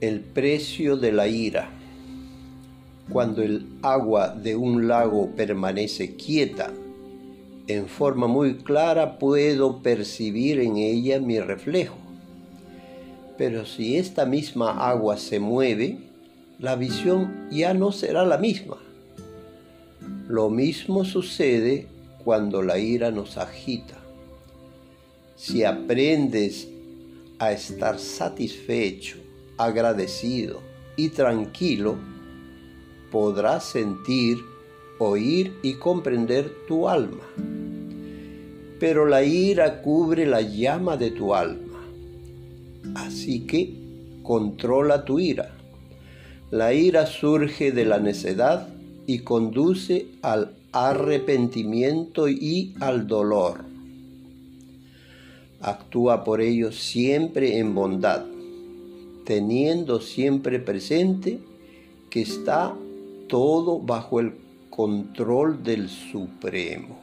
El precio de la ira. Cuando el agua de un lago permanece quieta, en forma muy clara puedo percibir en ella mi reflejo. Pero si esta misma agua se mueve, la visión ya no será la misma. Lo mismo sucede cuando la ira nos agita. Si aprendes a estar satisfecho, agradecido y tranquilo, podrás sentir, oír y comprender tu alma. Pero la ira cubre la llama de tu alma. Así que controla tu ira. La ira surge de la necedad y conduce al arrepentimiento y al dolor. Actúa por ello siempre en bondad teniendo siempre presente que está todo bajo el control del Supremo.